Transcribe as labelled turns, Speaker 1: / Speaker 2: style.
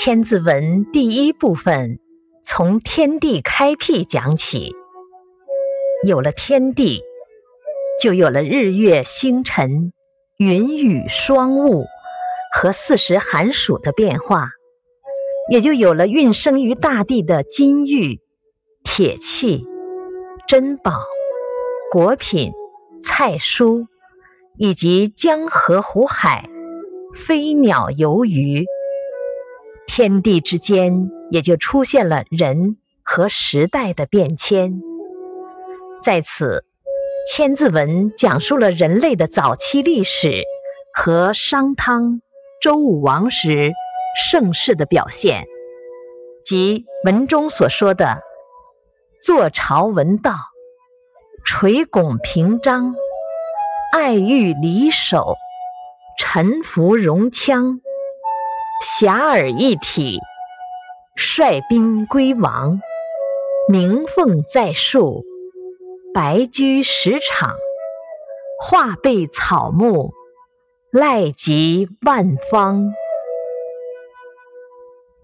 Speaker 1: 千字文》第一部分从天地开辟讲起，有了天地，就有了日月星辰、云雨霜雾和四时寒暑的变化，也就有了孕生于大地的金玉、铁器、珍宝、果品、菜蔬，以及江河湖海、飞鸟游鱼。天地之间也就出现了人和时代的变迁。在此，《千字文》讲述了人类的早期历史和商汤、周武王时盛世的表现，即文中所说的“坐朝闻道，垂拱平章，爱欲离手，臣服戎羌”。遐迩一体，率兵归王；鸣凤在树，白驹食场，化被草木，赖及万方。